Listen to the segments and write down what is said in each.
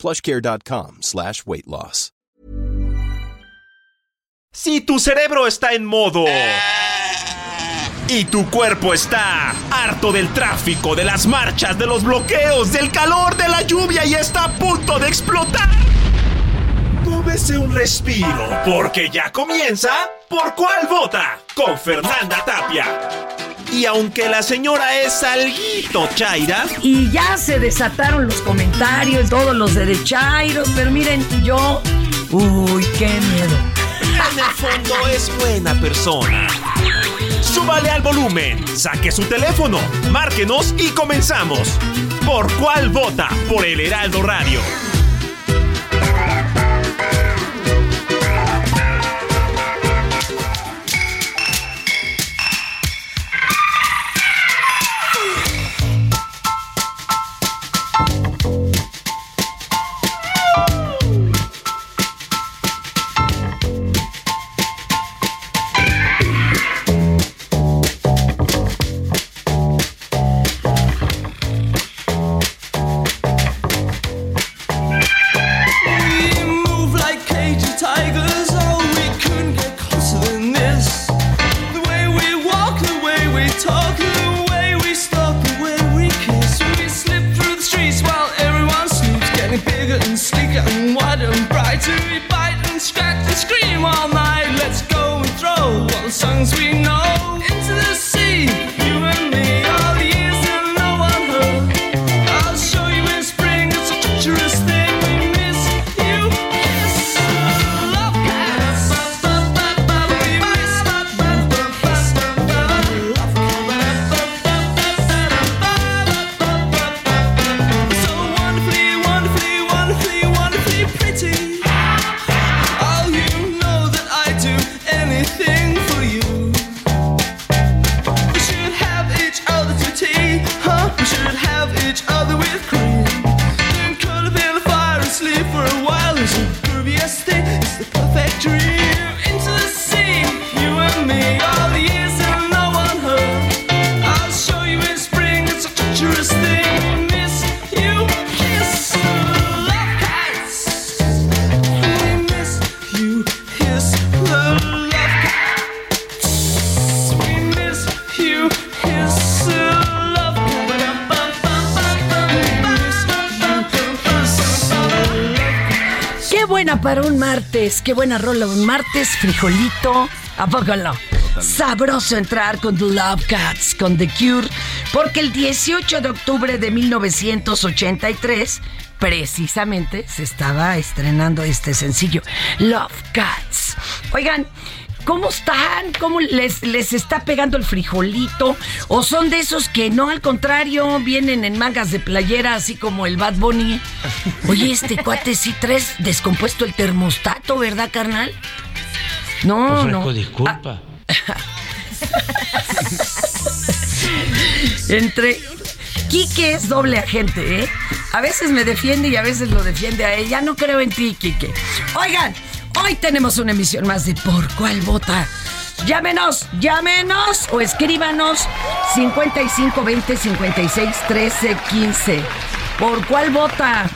plushcare.com. Si tu cerebro está en modo... Y tu cuerpo está harto del tráfico, de las marchas, de los bloqueos, del calor, de la lluvia y está a punto de explotar. Tómese un respiro, porque ya comienza ¿Por cuál vota? Con Fernanda Tapia. Y aunque la señora es alguito chaira. Y ya se desataron los comentarios, todos los derechairos, pero miren, yo. Uy, qué miedo. En el fondo es buena persona. Súbale al volumen, saque su teléfono, márquenos y comenzamos. ¿Por cuál vota? Por el Heraldo Radio. Para un martes. Qué buena rola. Un martes, frijolito. ¿A poco no? Sabroso entrar con The Love Cats, con The Cure, porque el 18 de octubre de 1983, precisamente, se estaba estrenando este sencillo, Love Cats. Oigan, ¿Cómo están? ¿Cómo les, les está pegando el frijolito? ¿O son de esos que no, al contrario, vienen en mangas de playera, así como el Bad Bunny? Oye, este cuate sí traes descompuesto el termostato, ¿verdad, carnal? No, no. disculpa. Entre. Quique es doble agente, ¿eh? A veces me defiende y a veces lo defiende a ella. No creo en ti, Quique. Oigan, Hoy tenemos una emisión más de Por cuál vota. Llámenos, llámenos o escríbanos 55 20 56 13 15. ¿Por cuál vota?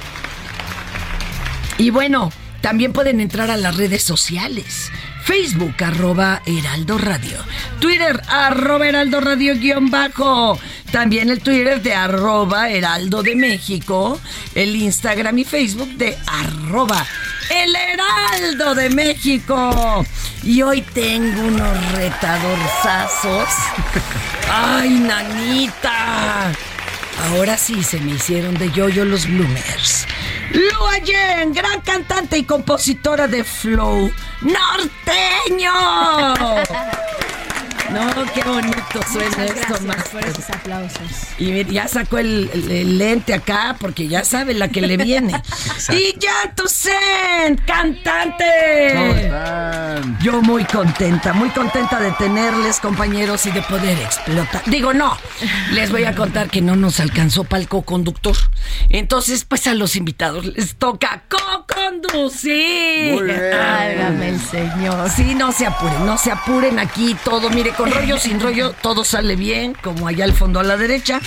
Y bueno, también pueden entrar a las redes sociales. Facebook arroba Heraldo Radio. Twitter arroba Heraldo Radio guion bajo. También el Twitter de arroba Heraldo de México. El Instagram y Facebook de arroba El Heraldo de México. Y hoy tengo unos retadorzazos. ¡Ay, nanita! Ahora sí se me hicieron de yoyo los bloomers. Lua Yen, gran cantante y compositora de flow norteño. No, qué bonito suena esto, más. por esos aplausos. Y ya sacó el, el- el lente acá porque ya sabe la que le viene. y ya Toussaint, cantante. Yo muy contenta, muy contenta de tenerles, compañeros, y de poder explotar. Digo, no, les voy a contar que no nos alcanzó para el co-conductor. Entonces, pues a los invitados les toca co-conducir. Válgame el señor. Sí, no se apuren, no se apuren aquí todo. Mire, con rollo, sin rollo, todo sale bien, como allá al fondo a la derecha.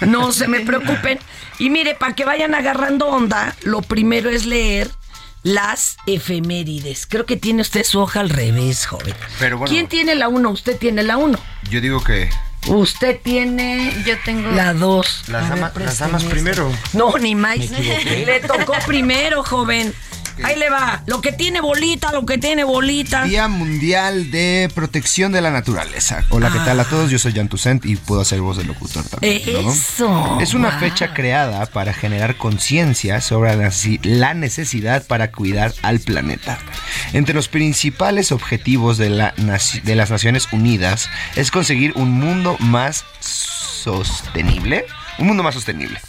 No se me preocupen. Y mire, para que vayan agarrando onda, lo primero es leer las efemérides. Creo que tiene usted su hoja al revés, joven. Pero bueno. ¿Quién tiene la 1? Usted tiene la 1. Yo digo que Usted tiene Yo tengo. la 2. Las dama- las damas primero. No, ni más. Le tocó primero, joven. Ahí le va. Lo que tiene bolita, lo que tiene bolita. Día Mundial de Protección de la Naturaleza. Hola, ¿qué tal a todos? Yo soy Jan Toussaint y puedo hacer voz de locutor también. ¿no? Eso. Es una Wow. fecha creada para generar conciencia sobre la necesidad para cuidar al planeta. Entre los principales objetivos de, la de las Naciones Unidas es conseguir un mundo más sostenible. Un mundo más sostenible.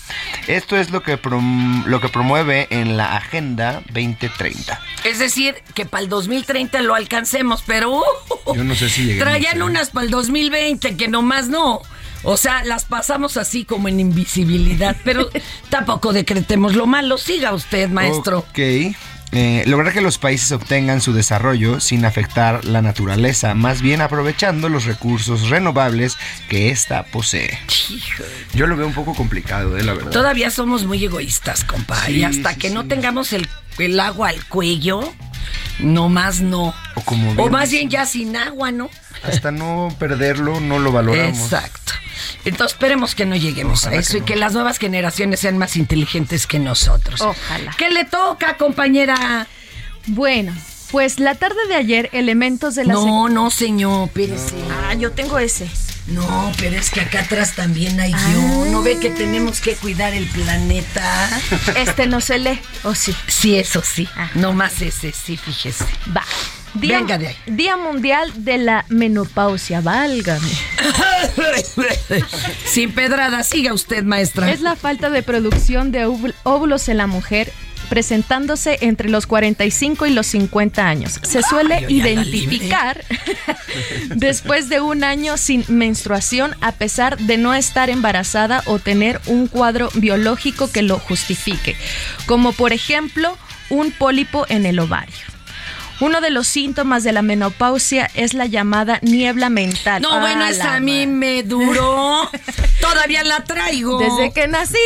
Esto es lo que, prom- lo que promueve en la Agenda 2030. Es decir, que para el 2030 lo alcancemos, pero uh, Yo no sé si lleguemos, traían ¿eh? unas para el 2020 que nomás no. O sea, las pasamos así como en invisibilidad, pero tampoco decretemos lo malo. Siga usted, maestro. Ok. Eh, lograr que los países obtengan su desarrollo sin afectar la naturaleza, más bien aprovechando los recursos renovables que ésta posee. Yo lo veo un poco complicado, eh, la verdad. Todavía somos muy egoístas, compa. y Sí, hasta sí, que no sí. tengamos el, el agua al cuello, nomás no. O como O más bien ya sin agua, ¿no? Hasta no perderlo, no lo valoramos. Exacto. Entonces esperemos que no lleguemos Ojalá a eso que y que las nuevas generaciones sean más inteligentes que nosotros. Ojalá. ¿Qué le toca, compañera? Bueno, pues la tarde de ayer, elementos de la. No, no, señor, espérese. Ah, yo tengo ese. No, pero es que acá atrás también hay yo. ¿No ve que tenemos que cuidar el planeta? Este no se lee, ¿o sí? Sí, eso sí. Ah. No más ese, sí, fíjese. Va. Día, Venga de ahí. Día Mundial de la Menopausia, válgame. Sin pedrada, siga usted, maestra. Es la falta de producción de óvul- óvulos en la mujer presentándose entre los 45 y los 50 años. Se suele identificar después de un año sin menstruación a pesar de no estar embarazada o tener un cuadro biológico que lo justifique, como por ejemplo un pólipo en el ovario. Uno de los síntomas de la menopausia es la llamada niebla mental. No, Ah, bueno, esa a mí me duró. Todavía la traigo. Desde que nací.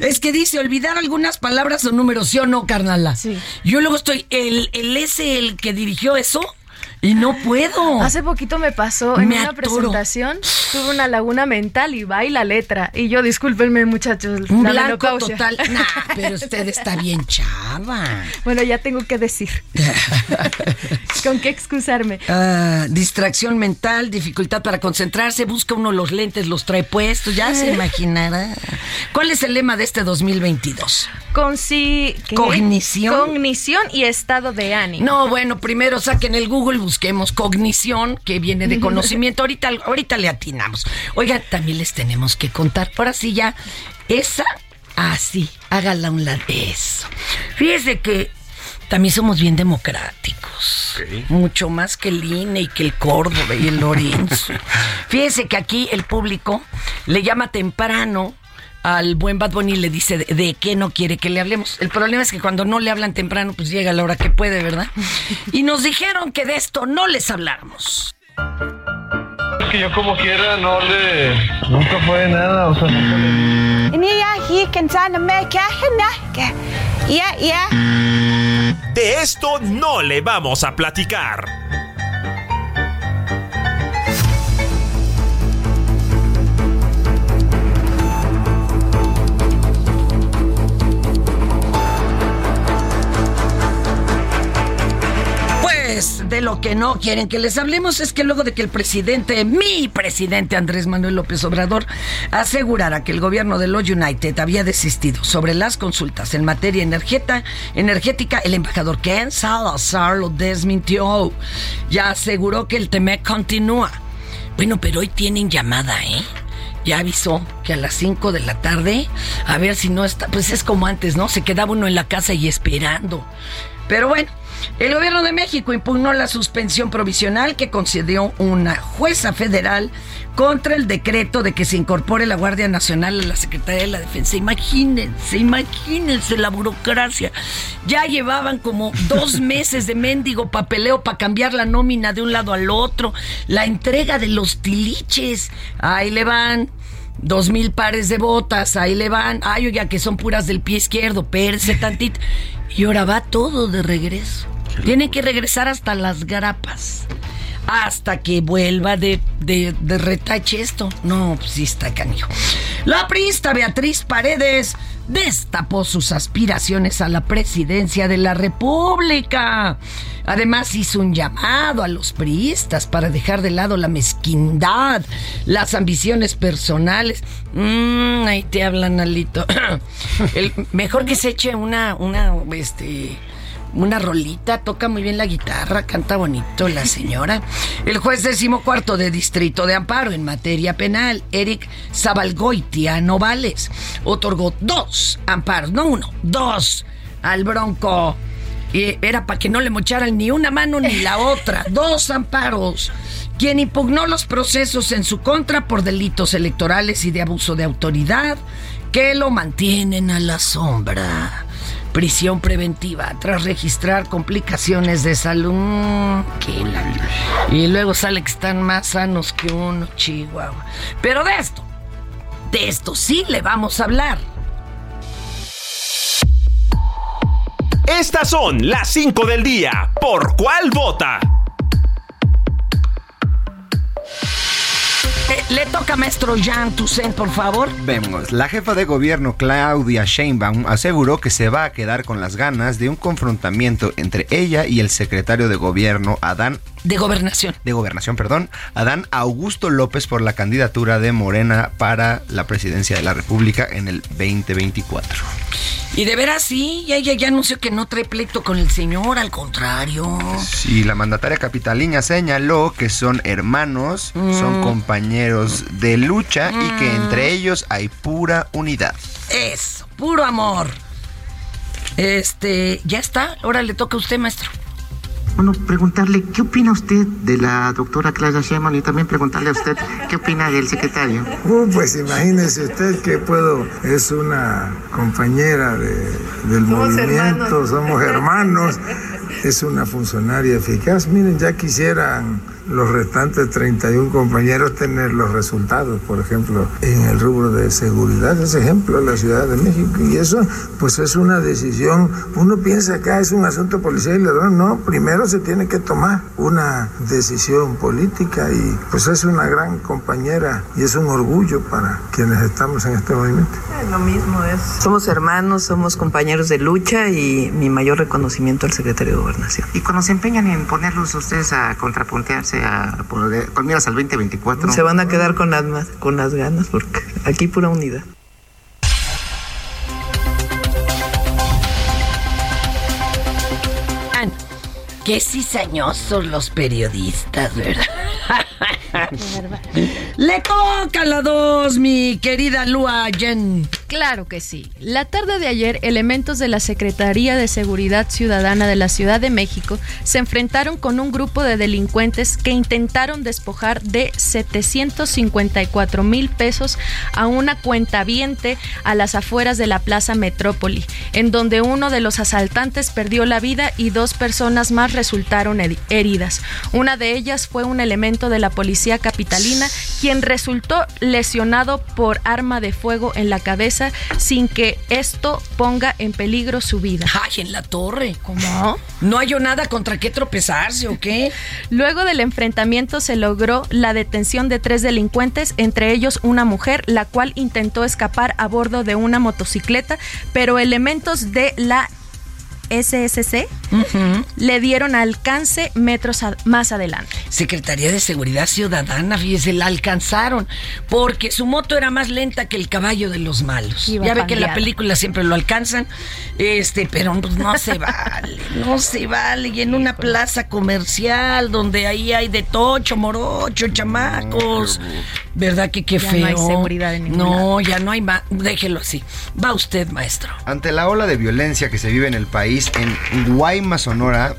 Es que dice olvidar algunas palabras o números, ¿sí o no, carnala? Sí. Yo luego estoy, el, el ese, el que dirigió eso, y no puedo. Hace poquito me pasó en Me una atoro. presentación, tuve una laguna mental y va y la letra. Y yo, discúlpenme, muchachos. Un la blanco total. Nah, pero usted está bien chava. Bueno, ya tengo que decir. ¿Con qué excusarme? Ah, distracción mental, dificultad para concentrarse, busca uno los lentes, los trae puestos, ya se imaginará. ¿Cuál es el lema de este 2022? Con sí. ¿qué? Cognición. Cognición y estado de ánimo. No, bueno, primero saquen el Google, busquemos cognición, que viene de conocimiento. Ahorita, ahorita le atinamos. Oigan, también les tenemos que contar. Ahora sí ya, esa, así, hágala a un lado. Eso. Fíjese que también somos bien democráticos. Mucho más que el INE y que el Córdoba y el Lorenzo. Fíjese que aquí el público le llama temprano al buen Bad Bunny le dice de, de qué no quiere que le hablemos. El problema es que cuando no le hablan temprano, pues llega la hora que puede, ¿verdad? Y nos dijeron que de esto no les habláramos. Es que yo como quiera no le... Nunca fue nada, o sea, nunca le... De esto no le vamos a platicar. De lo que no quieren que les hablemos es que luego de que el presidente, mi presidente Andrés Manuel López Obrador, asegurara que el gobierno de los United había desistido sobre las consultas en materia energética, el embajador Ken Salazar lo desmintió. Ya aseguró que el TEMEC continúa. Bueno, pero hoy tienen llamada, ¿eh? Ya avisó que a las 5 de la tarde, a ver si no está, pues es como antes, ¿no? Se quedaba uno en la casa y esperando. Pero bueno, el gobierno de México impugnó la suspensión provisional que concedió una jueza federal contra el decreto de que se incorpore la Guardia Nacional a la Secretaría de la Defensa. Imagínense, imagínense la burocracia. Ya llevaban como dos meses de mendigo papeleo para cambiar la nómina de un lado al otro, la entrega de los tiliches. Ahí le van. Dos mil pares de botas, ahí le van. Ay, oiga, que son puras del pie izquierdo, pérese tantito. Y ahora va todo de regreso. Tienen que regresar hasta las grapas. Hasta que vuelva de, de, de retache esto. No, pues sí está canijo. La priista Beatriz Paredes destapó sus aspiraciones a la presidencia de la República. Además hizo un llamado a los priistas para dejar de lado la mezquindad, las ambiciones personales. Mm, ahí te hablan, Alito. El, mejor que se eche una, una, este, una rolita, toca muy bien la guitarra, canta bonito la señora. El juez decimocuarto de Distrito de Amparo en materia penal, Eric Zabalgoitia Novales, otorgó dos amparos, no uno, dos al Bronco. Y era para que no le mocharan ni una mano ni la otra, dos amparos. Quien impugnó los procesos en su contra por delitos electorales y de abuso de autoridad que lo mantienen a la sombra prisión preventiva tras registrar complicaciones de salud. Y luego sale que están más sanos que uno, Chihuahua. Pero de esto, de esto sí le vamos a hablar. Estas son las 5 del día. ¿Por cuál vota? Le toca maestro Jean Toussaint, por favor. Vemos, la jefa de gobierno Claudia Sheinbaum aseguró que se va a quedar con las ganas de un confrontamiento entre ella y el secretario de gobierno Adán de gobernación. De gobernación, perdón. Adán Augusto López por la candidatura de Morena para la presidencia de la República en el 2024. Y de veras sí, ya, ya, ya anunció que no trae pleito con el señor, al contrario. Sí, la mandataria capitaliña señaló que son hermanos, son compañeros de lucha y que entre ellos hay pura unidad. Eso, puro amor. Este, ya está, ahora le toca a usted, maestro. Bueno, preguntarle, ¿qué opina usted de la doctora Clara Sheinbaum y también preguntarle a usted qué opina del secretario? Uh, pues imagínese usted que puedo, es una compañera de, del movimiento, somos hermanos, es una funcionaria eficaz. Miren, ya quisieran los restantes 31 compañeros tener los resultados, por ejemplo, en el rubro de seguridad, ese ejemplo de la Ciudad de México. Y eso, pues es una decisión, uno piensa que es un asunto policial y ladrón, no, primero se tiene que tomar una decisión política y pues es una gran compañera y es un orgullo para quienes estamos en este movimiento. Lo mismo es, somos hermanos, somos compañeros de lucha y mi mayor reconocimiento al secretario de Gobernación. Y cuando se empeñan en ponerlos ustedes a contrapuntearse, a poner, con miras al 2024. Se van a quedar con las, con las ganas porque aquí pura unidad. Qué cizañosos los periodistas, ¿verdad? Le toca la dos, mi querida Lua Jen. Claro que sí. La tarde de ayer, elementos de la Secretaría de Seguridad Ciudadana de la Ciudad de México se enfrentaron con un grupo de delincuentes que intentaron despojar de 754 mil pesos a una cuentaviente a las afueras de la Plaza Metrópoli, en donde uno de los asaltantes perdió la vida y dos personas más resultaron heridas. Una de ellas fue un elemento de la policía capitalina, quien resultó lesionado por arma de fuego en la cabeza sin que esto ponga en peligro su vida. ¡Ay, en la torre! ¿Cómo? ¿No hay nada contra qué tropezarse o qué? Luego del enfrentamiento se logró la detención de tres delincuentes, entre ellos una mujer, la cual intentó escapar a bordo de una motocicleta, pero elementos de la SSC le dieron alcance metros a- más adelante. Secretaría de Seguridad Ciudadana, fíjese, la alcanzaron porque su moto era más lenta que el caballo de los malos. Iba ya ve que en la película siempre lo alcanzan, este, pero no se vale, no se vale. Y en una plaza comercial donde ahí hay de tocho, morocho, chamacos, ¿verdad que qué Ya feo? no hay seguridad en ningún No, ya no hay más. Déjelo así. Va usted, maestro. Ante la ola de violencia que se vive en el país, en Guaymas, Sonora,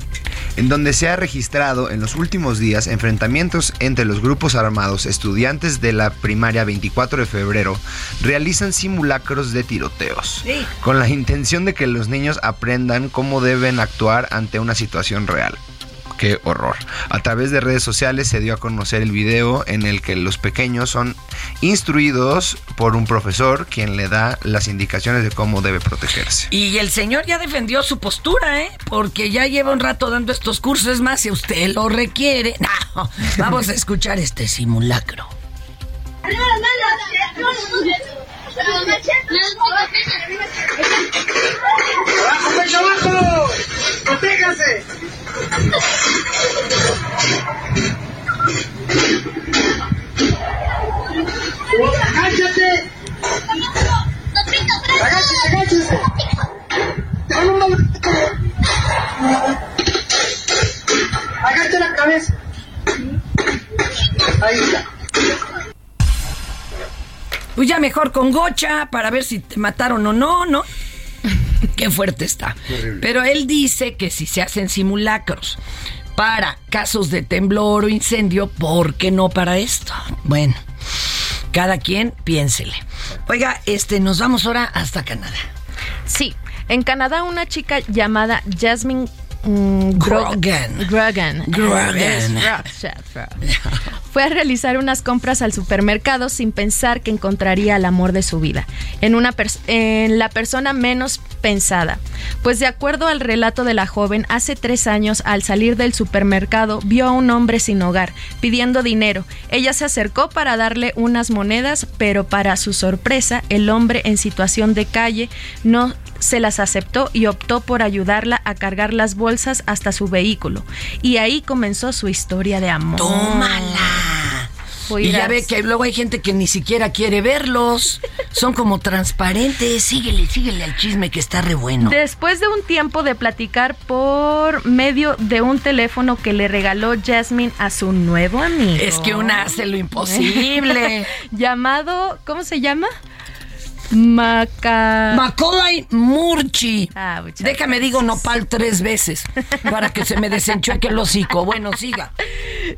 en donde se ha registrado en los últimos días enfrentamientos entre los grupos armados, estudiantes de la primaria 24 de febrero realizan simulacros de tiroteos, Sí. con la intención de que los niños aprendan cómo deben actuar ante una situación real. Qué horror. A través de redes sociales se dio a conocer el video en el que los pequeños son instruidos por un profesor quien le da las indicaciones de cómo debe protegerse. Y el señor ya defendió su postura, ¿eh? Porque ya lleva un rato dando estos cursos. Es más, si usted lo requiere. No, vamos a escuchar este simulacro. ¡Agáchate! ¡Agáchese, agáchese! ¡Dale un momento! ¡Agacha la cabeza! Ahí está. Pues ya mejor con gocha para ver si te mataron o no, ¿no? Qué fuerte está. Pero él dice que si se hacen simulacros para casos de temblor o incendio, ¿por qué no para esto? Bueno, cada quien piénsele. Oiga, este, nos vamos ahora hasta Canadá. Sí, en Canadá una chica llamada Jasmine mm, Gro- Grogan. Grogan. Grogan. Fue a realizar unas compras al supermercado sin pensar que encontraría el amor de su vida, en, una en la persona menos pensada. Pues de acuerdo al relato de la joven, hace tres años al salir del supermercado vio a un hombre sin hogar pidiendo dinero. Ella se acercó para darle unas monedas, pero para su sorpresa, el hombre en situación de calle no se las aceptó y optó por ayudarla a cargar las bolsas hasta su vehículo. Y ahí comenzó su historia de amor. tómala. Y ya ve que luego hay gente que ni siquiera quiere verlos. Son como transparentes. Síguele, síguele al chisme que está re bueno. Después de un tiempo de platicar por medio de un teléfono que le regaló Jasmine a su nuevo amigo. Es que una hace lo imposible. Llamado, ¿cómo se llama? Maca... Macaulay Murchi. Ah, Déjame digo nopal tres veces para que se me desenchueque el hocico. Bueno, siga.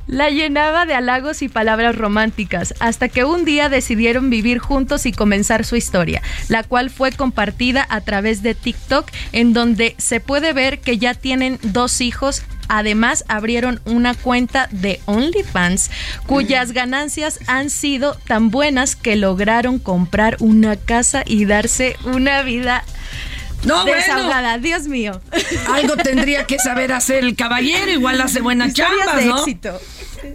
La llenaba de halagos y palabras románticas, hasta que un día decidieron vivir juntos y comenzar su historia, la cual fue compartida a través de TikTok, en donde se puede ver que ya tienen dos hijos. Además, abrieron una cuenta de OnlyFans, cuyas ganancias han sido tan buenas que lograron comprar una casa y darse una vida No, bueno. desahogada. Dios mío. Algo tendría que saber hacer el caballero. Igual hace buena Historias chamba, de ¿no? éxito.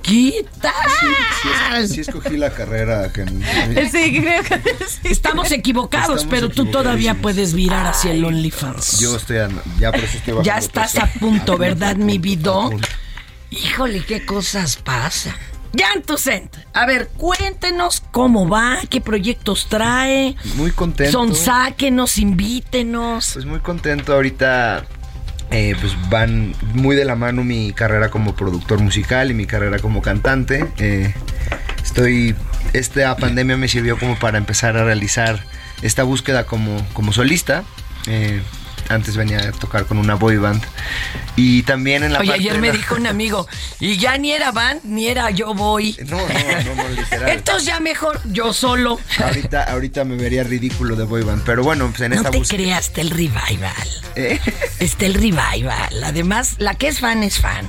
¿Qué tal? Sí escogí la carrera que... Sí, creo que sí. Estamos equivocados, Estamos pero tú todavía puedes virar hacia el OnlyFans. Yo estoy... an- Ya por eso estoy bajando Ya estás peso. a punto, ¿verdad, mi bidón? Híjole, qué cosas pasan. Jan Tucent, a ver, cuéntenos cómo va, qué proyectos trae. Muy contento. Son sáquenos, invítenos. Pues muy contento ahorita. Eh, pues van muy de la mano mi carrera como productor musical y mi carrera como cantante. Eh, estoy. Esta pandemia me sirvió como para empezar a realizar esta búsqueda como, como solista. Eh, antes venía a tocar con una boy band. Y también en la Oye, parte ayer me la- dijo un amigo, y ya ni era band, ni era yo voy. No, no, no, no, literal. Entonces ya mejor yo solo. Ahorita, ahorita me vería ridículo de boy band. Pero bueno, pues en No esta te búsqueda. creas, está el revival. ¿Eh? Está el revival. Además, la que es fan es fan.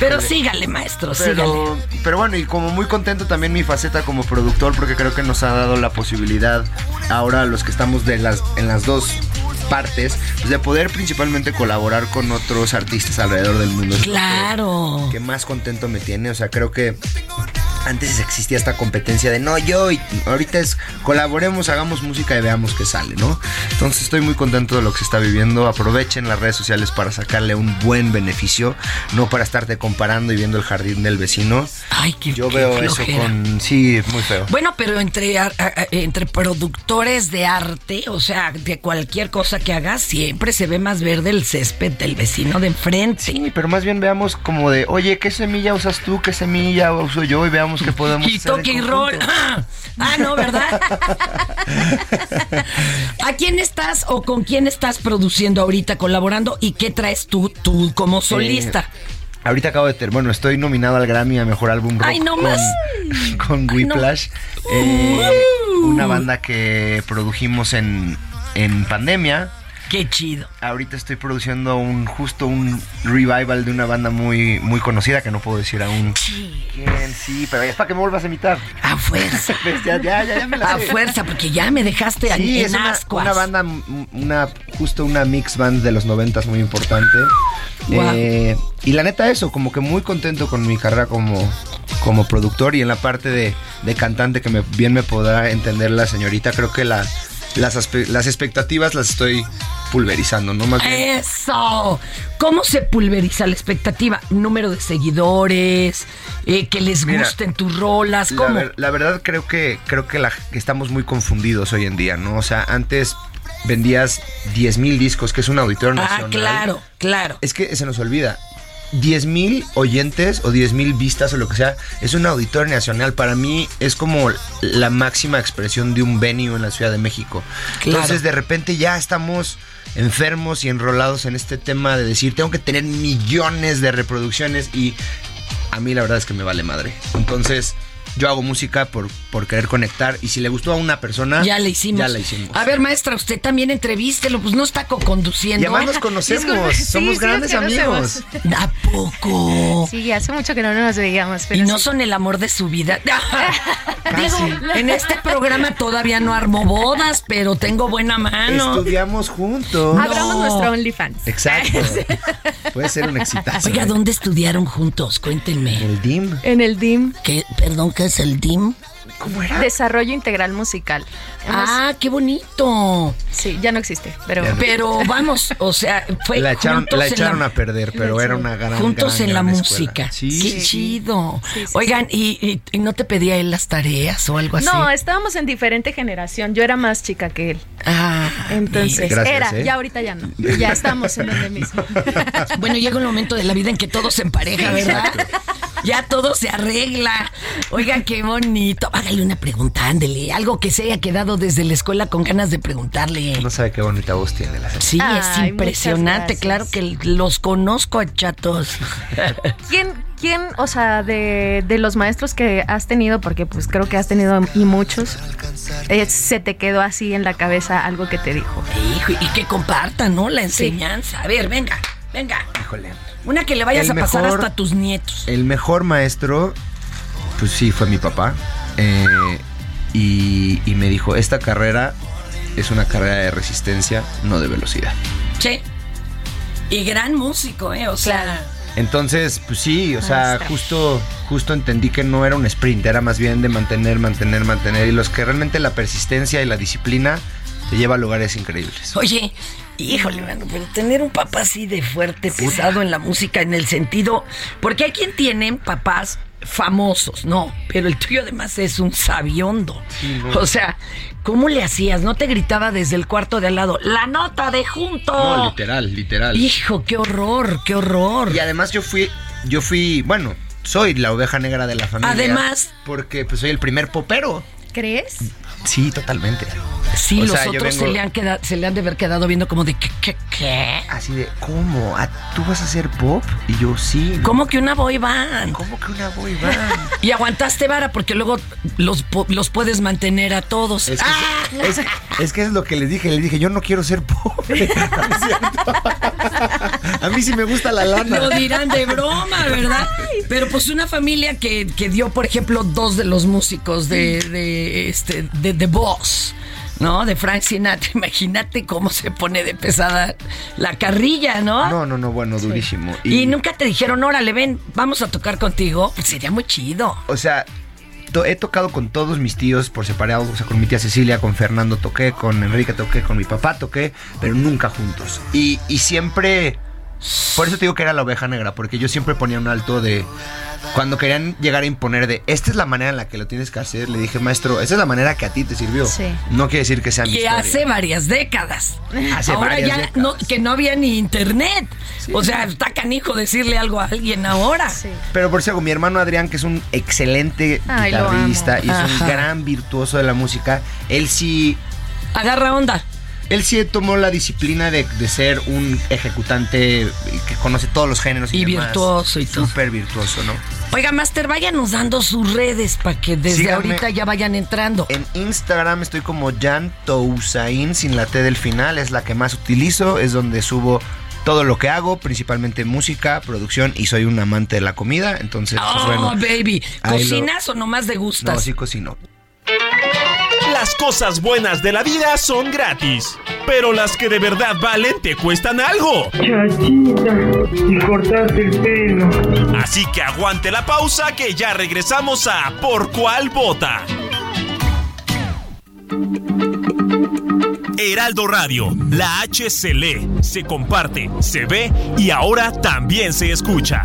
Pero sígale, maestro, sígale. Pero, pero bueno, y como muy contento también mi faceta como productor, porque creo que nos ha dado la posibilidad, ahora los que estamos de las, en las dos partes, pues de poder principalmente colaborar con otros artistas alrededor del mundo. Que- Claro. Que más contento me tiene, o sea, creo que antes existía esta competencia de no, yo y ahorita es colaboremos, hagamos música y veamos qué sale, ¿no? Entonces estoy muy contento de lo que se está viviendo. Aprovechen las redes sociales para sacarle un buen beneficio, no para estarte comparando y viendo el jardín del vecino. Ay, qué Yo qué veo eso con. Sí, muy feo. Bueno, pero entre, entre productores de arte, o sea, de cualquier cosa que hagas, siempre se ve más verde el césped del vecino de enfrente. Sí, pero más bien veamos como de, oye, ¿qué semilla usas tú? ¿Qué semilla uso yo? Y veamos qué podemos Y hacer. toque y roll. Ah, no, ¿verdad? ¿A quién estás o con quién estás produciendo ahorita, colaborando? ¿Y qué traes tú, tú como solista? Eh, ahorita acabo de ter, bueno, estoy nominado al Grammy a mejor álbum rock Ay, no con, más. con no. Whiplash, eh, una banda que produjimos en, en pandemia. Qué chido. Ahorita estoy produciendo un justo un revival de una banda muy muy conocida que no puedo decir aún quién, sí, pero es para que me vuelvas a imitar. A fuerza. Ya, ya, ya, me la A sé. fuerza, porque ya me dejaste Sí, en es una, ascuas. una banda, una, justo una mix band de los noventas muy importante. Eh, y la neta eso, como que muy contento con mi carrera como, como productor y en la parte de, de cantante que me, bien me podrá entender la señorita, creo que la, las, las expectativas las estoy pulverizando, ¿no? Más bien- Eso. ¿Cómo se pulveriza la expectativa? Número de seguidores, eh, que les Mira, gusten tus rolas, La, ¿cómo? ver- la verdad creo que creo que, la- que estamos muy confundidos hoy en día, ¿no? O sea, antes vendías 10 mil discos, que es un auditorio Ah, nacional. claro, claro. Es que se nos olvida. 10 mil oyentes o 10 mil vistas o lo que sea, es un auditorio nacional. Para mí es como la máxima expresión de un venue en la Ciudad de México. Claro. Entonces de repente ya estamos enfermos y enrolados en este tema de decir, tengo que tener millones de reproducciones y a mí la verdad es que me vale madre. Entonces yo hago música por, por querer conectar y si le gustó a una persona, Ya le hicimos. Ya la hicimos. A ver, maestra, usted también entrevístelo, pues no está co-conduciendo. Y además nos conocemos, sí, somos sí, grandes amigos. ¿A poco? Sí, hace mucho que no nos veíamos. Pero Y no sí. son el amor de su vida. Digo, en este programa todavía no armo bodas, pero tengo buena mano. Estudiamos juntos. Abramos nuestro OnlyFans. Exacto. Puede ser un exitazo. Oiga, ¿dónde estudiaron juntos? Cuéntenme. El DIM. En el DIM, ¿Qué, perdón, ¿qué es el DIM? ¿Cómo era? Desarrollo Integral Musical. Ah, qué bonito. Sí, ya no existe, pero... No. Pero vamos, o sea, fue La echaron, la echaron a perder, pero era una gran juntos gran, en la escuela. música. Sí. Qué sí. chido. Sí, sí, Oigan, ¿y, y- y no te pedía él las tareas o algo así? No, estábamos en diferente generación. Yo era más chica que él. Ah, Entonces, Gracias, era, ¿eh? ya ahorita ya no. Ya estamos en donde mismo. Bueno, llega un momento de la vida en que todo se empareja, ¿verdad? Ya todo se arregla. Oigan, qué bonito. Hágale una pregunta, ándele. Algo que se haya quedado desde la escuela con ganas de preguntarle. No sabe qué bonita voz tiene la Sí, Ay, es impresionante. Claro que los conozco a chatos. ¿Quién, quién, o sea, de, de los maestros que has tenido, porque pues creo que has tenido y muchos, eh, se te quedó así en la cabeza algo que te dijo? Hijo, y que compartan, ¿no? La enseñanza. A ver, venga, venga. Híjole. Una que le vayas El a pasar mejor- hasta tus nietos. El mejor maestro, pues sí, fue mi papá. Eh, y, y me dijo, esta carrera es una carrera de resistencia, no de velocidad. Sí. Y gran músico, ¿eh? O sea. Claro. Entonces, pues sí, o sea, justo, justo entendí que no era un sprint, era más bien de mantener, mantener, mantener. Y los que realmente la persistencia y la disciplina te lleva a lugares increíbles. Oye, híjole, mano, pero tener un papá así de fuerte, pesado en la música, en el sentido. Porque hay quien tienen papás famosos, no, pero el tuyo además es un sabiondo. no. O sea, ¿cómo le hacías? No te gritaba desde el cuarto de al lado, la nota de junto. No, literal, literal. Hijo, qué horror, qué horror. Y además yo fui, yo fui, bueno, soy la oveja negra de la familia. Además- Porque pues soy el primer popero. ¿Crees? Sí, totalmente. Sí, O los sea, otros se, le han quedado, se le han de haber quedado viendo como de ¿qué, qué, qué? Así de, ¿cómo? ¿Ah, ¿Tú vas a hacer pop? Y yo, sí. ¿Cómo que una boy band? ¿Cómo que una boy band? Y aguantaste vara porque luego los, los puedes mantener a todos. Es que, ¡Ah! es, es que es lo que les dije. Les dije, yo no quiero ser pobre. ¿No es cierto? A mí sí me gusta la lana. Lo dirán de broma, ¿verdad? Pero pues una familia que, que dio, por ejemplo, dos de los músicos de, de, este, de The Boss, ¿no? De Frank Sinatra. Imagínate cómo se pone de pesada la carrilla, ¿no? No, no, no, bueno, durísimo. Y, nunca te dijeron, órale, ven, vamos a tocar contigo. Pues sería muy chido. O sea, to- he tocado con todos mis tíos por separado, o sea, con mi tía Cecilia, con Fernando toqué, con Enrique toqué, con mi papá toqué, pero nunca juntos. Y, y siempre, por eso te digo que era la oveja negra, porque yo siempre ponía un alto de, cuando querían llegar a imponer de, esta es la manera en la que lo tienes que hacer, le dije, maestro, esa es la manera que a ti te sirvió. Sí. No quiere decir que sea mi Y historia. hace varias décadas. Hace ahora varias ya décadas. no, que no había ni internet. O sea, está canijo decirle algo a alguien ahora. Pero por eso hago, mi hermano Adrián, que es un excelente Ay, guitarrista y es Ajá. un gran virtuoso de la música, él sí, Agarra onda. Él sí tomó la disciplina de, de ser un ejecutante que conoce todos los géneros y, Y demás. virtuoso y todo. Súper virtuoso, ¿no? Oiga, Master, váyanos dando sus redes para que desde Síganme. ahorita ya vayan entrando. En Instagram estoy como Jan Tousain, sin la T del final, es la que más utilizo, es donde subo todo lo que hago, principalmente música, producción y soy un amante de la comida, entonces, pues, Oh, bueno. baby. ahí lo- ¿Cocinas o nomás degustas? No, sí cocino. Las cosas buenas de la vida son gratis, pero las que de verdad valen te cuestan algo. Chachita, y cortaste el pelo. Así que aguante la pausa que ya regresamos a Por cuál vota. Heraldo Radio, la H se lee, se comparte, se ve y ahora también se escucha.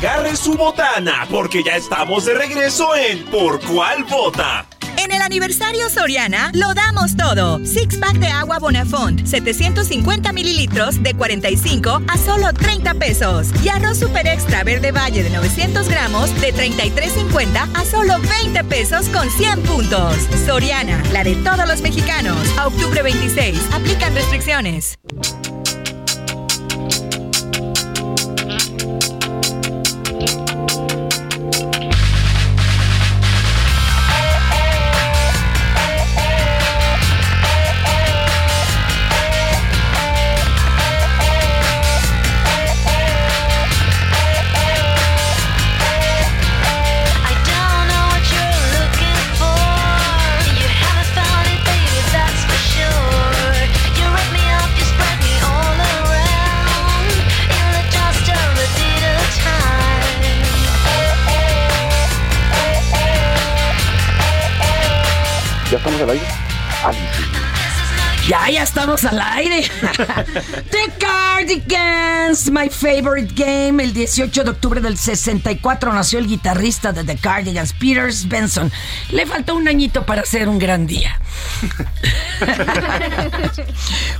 Agarre su botana porque ya estamos de regreso en Por cuál vota. En el aniversario Soriana lo damos todo. Six pack de agua Bonafont, 750 mililitros de 45 a solo 30 pesos. Y arroz super extra verde valle de 900 gramos de 33.50 a solo 20 pesos con 100 puntos. Soriana, la de todos los mexicanos. A octubre 26, aplican restricciones. Estamos al aire? Ah, sí. Ya, ya estamos al aire. The Cardigans, my favorite game. El 18 de octubre del 64 nació el guitarrista de The Cardigans, Peters Benson. Le faltó un añito para ser un gran día.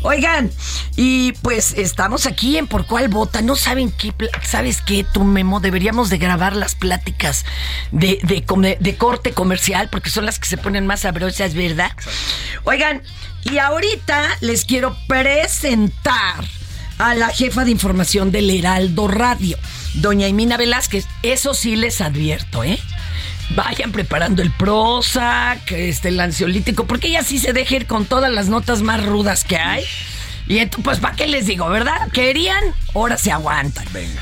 Oigan, y pues estamos aquí en Por Cuál Vota. No saben qué, ¿sabes qué, tu Memo? Deberíamos de grabar las pláticas de, de, de corte comercial porque son las que se ponen más sabrosas, ¿verdad? Oigan, y ahorita les quiero presentar a la jefa de información del Heraldo Radio, doña Emina Velázquez. Eso sí les advierto, ¿eh? Vayan preparando el Prozac, este, el ansiolítico, porque ella sí se deja ir con todas las notas más rudas que hay. Y entonces, pues, ¿para qué les digo, verdad? Querían, ahora se aguantan. Venga.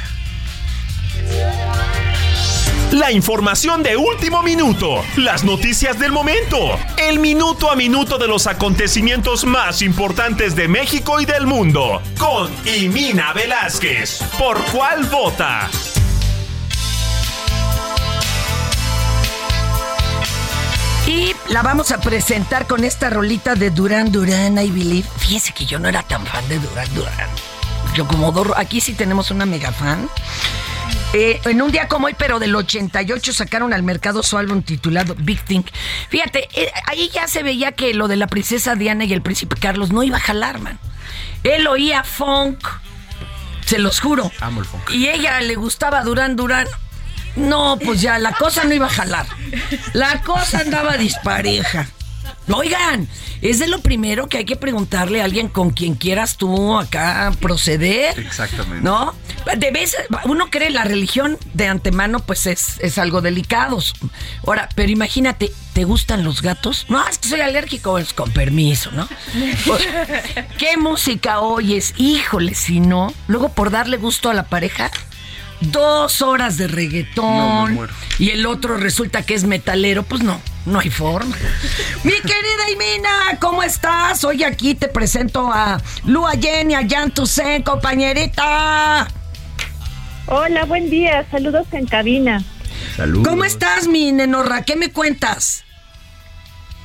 La información de último minuto, las noticias del momento, el minuto a minuto de los acontecimientos más importantes de México y del mundo, con Imina Velázquez. ¿Por cuál vota? Y la vamos a presentar con esta rolita de Duran Duran, I Believe. Fíjense que yo no era tan fan de Duran Duran. Yo como Dor- aquí sí tenemos una mega fan. Eh, en un día como hoy, pero del 88, sacaron al mercado su álbum titulado Big Thing. Fíjate, eh, ahí ya se veía que lo de la princesa Diana y el príncipe Carlos no iba a jalar, man. Él oía funk, se los juro. Amo el funk. Y ella le gustaba Durán Durán. No, pues ya la cosa no iba a jalar. La cosa andaba dispareja. Oigan, es de lo primero que hay que preguntarle a alguien con quien quieras tú acá proceder. Exactamente. ¿No? De veces, uno cree la religión de antemano, pues es, es algo delicado. Ahora, pero imagínate, ¿te gustan los gatos? No, es que soy alérgico, pues, con permiso, ¿no? Pues, ¿Qué música oyes? Híjole, si no. Luego, por darle gusto a la pareja, dos horas de reggaetón. y el otro resulta que es metalero, pues no, no hay forma. Mi querida Imina, ¿cómo estás? Hoy aquí te presento a Lua Jenny, a Jan Tusen, compañerita. Hola, buen día. Saludos en cabina. ¿Cómo estás, mi nenorra? ¿Qué me cuentas?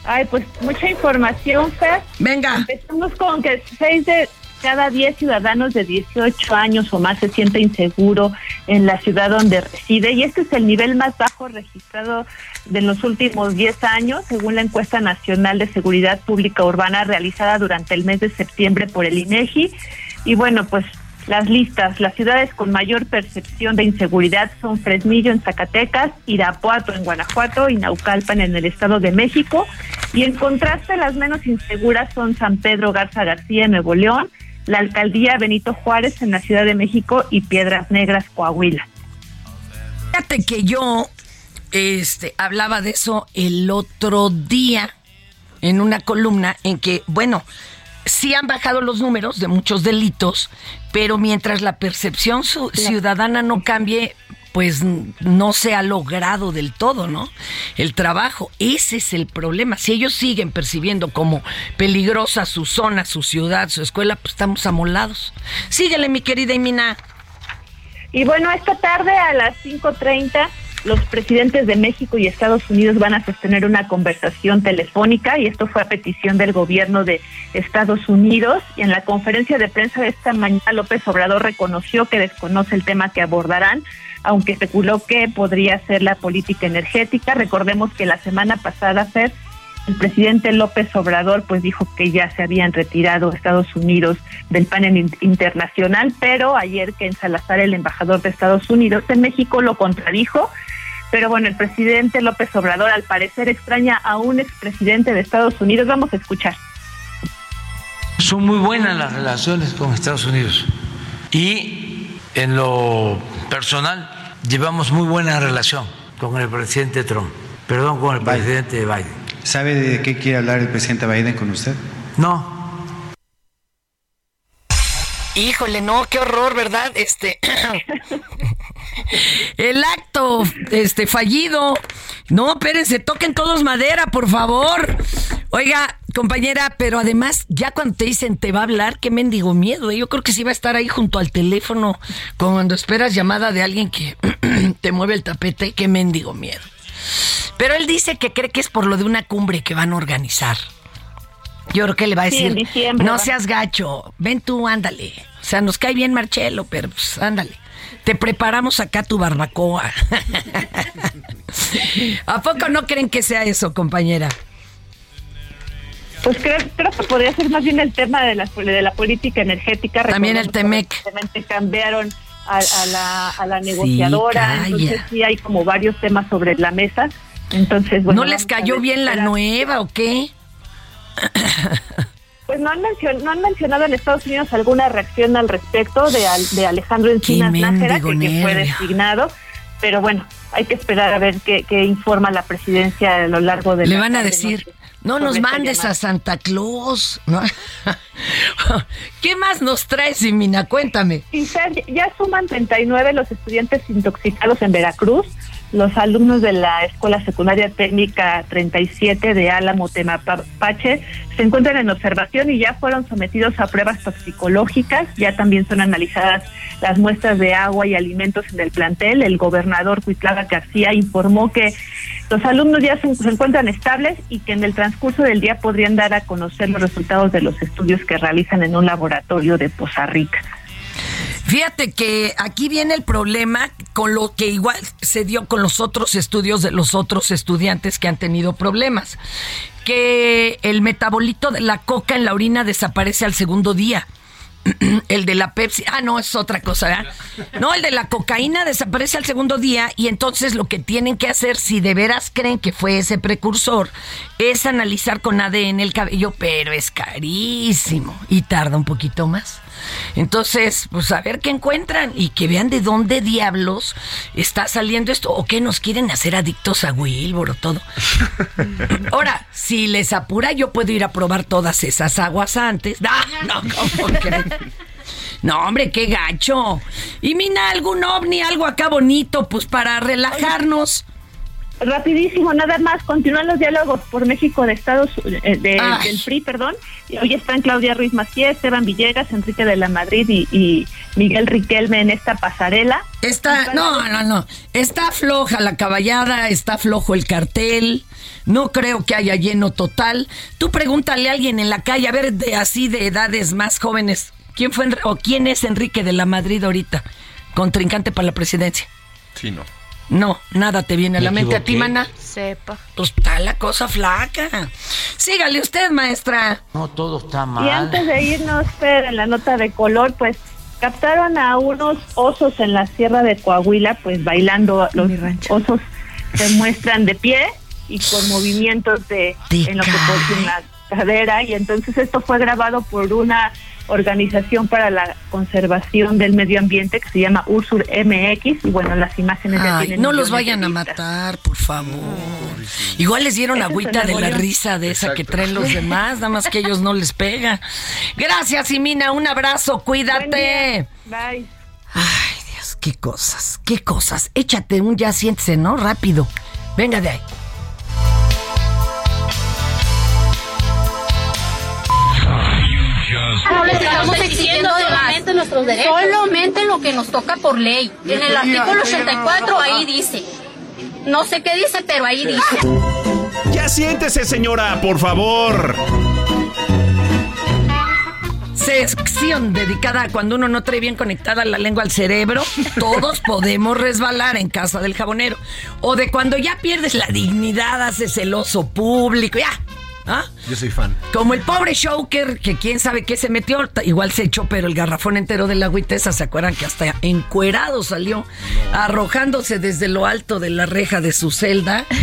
Ay, pues mucha información, Fer. Venga. Empezamos con que 6 de cada 10 ciudadanos de 18 años o más se siente inseguro en la ciudad donde reside y este es el nivel más bajo registrado de los últimos 10 años, según la encuesta nacional de seguridad pública urbana realizada durante el mes de septiembre por el INEGI. Y bueno, pues las listas, las ciudades con mayor percepción de inseguridad son Fresnillo en Zacatecas, Irapuato en Guanajuato y Naucalpan en el Estado de México. Y en contraste, las menos inseguras son San Pedro Garza García en Nuevo León, la alcaldía Benito Juárez en la Ciudad de México y Piedras Negras, Coahuila. Fíjate que yo este, hablaba de eso el otro día en una columna en que, bueno, sí han bajado los números de muchos delitos, pero mientras la percepción ciudadana no cambie, pues no se ha logrado del todo, ¿no? El trabajo, ese es el problema. Si ellos siguen percibiendo como peligrosa su zona, su ciudad, su escuela, pues estamos amolados. Síguele, mi querida Imina. Y bueno, esta tarde a las 5.30 los presidentes de México y Estados Unidos van a sostener una conversación telefónica y esto fue a petición del gobierno de Estados Unidos. Y en la conferencia de prensa de esta mañana López Obrador reconoció que desconoce el tema que abordarán, aunque especuló que podría ser la política energética. Recordemos que la semana pasada, Fer, el presidente López Obrador pues dijo que ya se habían retirado Estados Unidos del panel in- internacional, pero ayer que Salazar, el embajador de Estados Unidos en México, lo contradijo. Pero bueno, el presidente López Obrador al parecer extraña a un expresidente de Estados Unidos. Vamos a escuchar. Son muy buenas las relaciones con Estados Unidos y en lo personal llevamos muy buena relación con el presidente Trump, perdón, con el presidente Biden. ¿Sabe de qué quiere hablar el presidente Biden con usted? No, Híjole, no, qué horror, ¿verdad? Este. El acto este fallido. No, espérense, toquen todos madera, por favor. Oiga, compañera, pero además, ya cuando te dicen te va a hablar, qué mendigo miedo. ¿eh? Yo creo que sí va a estar ahí junto al teléfono cuando esperas llamada de alguien que te mueve el tapete, qué mendigo miedo. Pero él dice que cree que es por lo de una cumbre que van a organizar. Yo creo que le va a decir, no va". seas gacho, ven tú, ándale. O sea, nos cae bien Marcelo, pero pues ándale. Te preparamos acá tu barbacoa. ¿A poco no creen que sea eso, compañera? Pues creo, creo que podría ser más bien el tema de la, de la política energética. También el Temec. cambiaron a, a la, a la negociadora. calla. entonces sí hay como varios temas sobre la mesa. Entonces, bueno, ¿No les cayó bien la nueva o qué? Pues no han, no han mencionado en Estados Unidos alguna reacción al respecto de, Al- de Alejandro Encinas Nájera, que, que fue designado. Pero bueno, hay que esperar a ver qué, qué informa la presidencia a lo largo de Le la van a decir, noche no nos mandes llamada. a Santa Claus. ¿no? ¿Qué más nos traes, Simina? Cuéntame. Y Fer, ya suman 39 los estudiantes intoxicados en Veracruz. Los alumnos de la Escuela Secundaria Técnica 37 de Álamo Temapache se encuentran en observación y ya fueron sometidos a pruebas toxicológicas. Ya también son analizadas las muestras de agua y alimentos en el plantel. El gobernador Cuitlava García informó que los alumnos ya se, se encuentran estables y que en el transcurso del día podrían dar a conocer los resultados de los estudios que realizan en un laboratorio de Poza Rica. Fíjate que aquí viene el problema con lo que igual se dio con los otros estudios de los otros estudiantes que han tenido problemas. Que el metabolito de la coca en la orina desaparece al segundo día. el de la Pepsi. Ah, no, es otra cosa, ¿verdad? No, el de la cocaína desaparece al segundo día y entonces lo que tienen que hacer, si de veras creen que fue ese precursor, es analizar con ADN el cabello, pero es carísimo y tarda un poquito más. Entonces, pues a ver qué encuentran y que vean de dónde diablos está saliendo esto o qué nos quieren hacer adictos a Wilbur o todo. Ahora, si les apura, yo puedo ir a probar todas esas aguas antes. Ah, no, ¿cómo creen? No, hombre, qué gacho. Y mina algún ovni, algo acá bonito, pues para relajarnos. Rapidísimo, nada más, continúan los diálogos por México de Estados eh, de- del PRI, perdón. Y hoy están Claudia Ruiz Macías, Esteban Villegas, Enrique de la Madrid y, y Miguel Riquelme en esta pasarela. Está, no, no, no. Está floja la caballada, está flojo el cartel. No creo que haya lleno total. Tú pregúntale a alguien en la calle, a ver, de así de edades más jóvenes, ¿quién fue o quién es Enrique de la Madrid ahorita? Contrincante para la presidencia. Sí, no. No, nada te viene a Me la mente a ti, mana. Sepa. Pues está la cosa flaca. Sígale usted, maestra. No, todo está Y antes de irnos, Fer, en la nota de color, pues captaron a unos osos en la sierra de Coahuila, pues bailando. Los osos se muestran de pie y con movimientos de en lo que por en la cadera. Y entonces esto fue grabado por una organización para la conservación del medio ambiente que se llama Ursur MX. Y bueno, las imágenes ya Ay, tienen no los vayan a matar, por favor. Igual les dieron agüita de la risa de esa que traen los demás, nada más que ellos no les pega. Gracias, Imina, un abrazo, cuídate. Bye. Ay, Dios, qué cosas, qué cosas. Échate un ya, siéntese, ¿no? Rápido. Venga de ahí. No les estamos exigiendo solamente nuestros derechos. Solamente lo que nos toca por ley. En el artículo 84 ahí dice. No sé qué dice, pero ahí dice. Ya siéntese, señora, por favor. Sección dedicada a cuando uno no trae bien conectada la lengua al cerebro. Todos podemos resbalar en casa del jabonero. O de cuando ya pierdes la dignidad, haces el oso público. Ya. ¿Ah? Yo soy fan. Como el pobre Shoker, que quién sabe qué se metió, igual se echó, pero el garrafón entero de la agüita esa, ¿se acuerdan que hasta encuerado salió, arrojándose desde lo alto de la reja de su celda?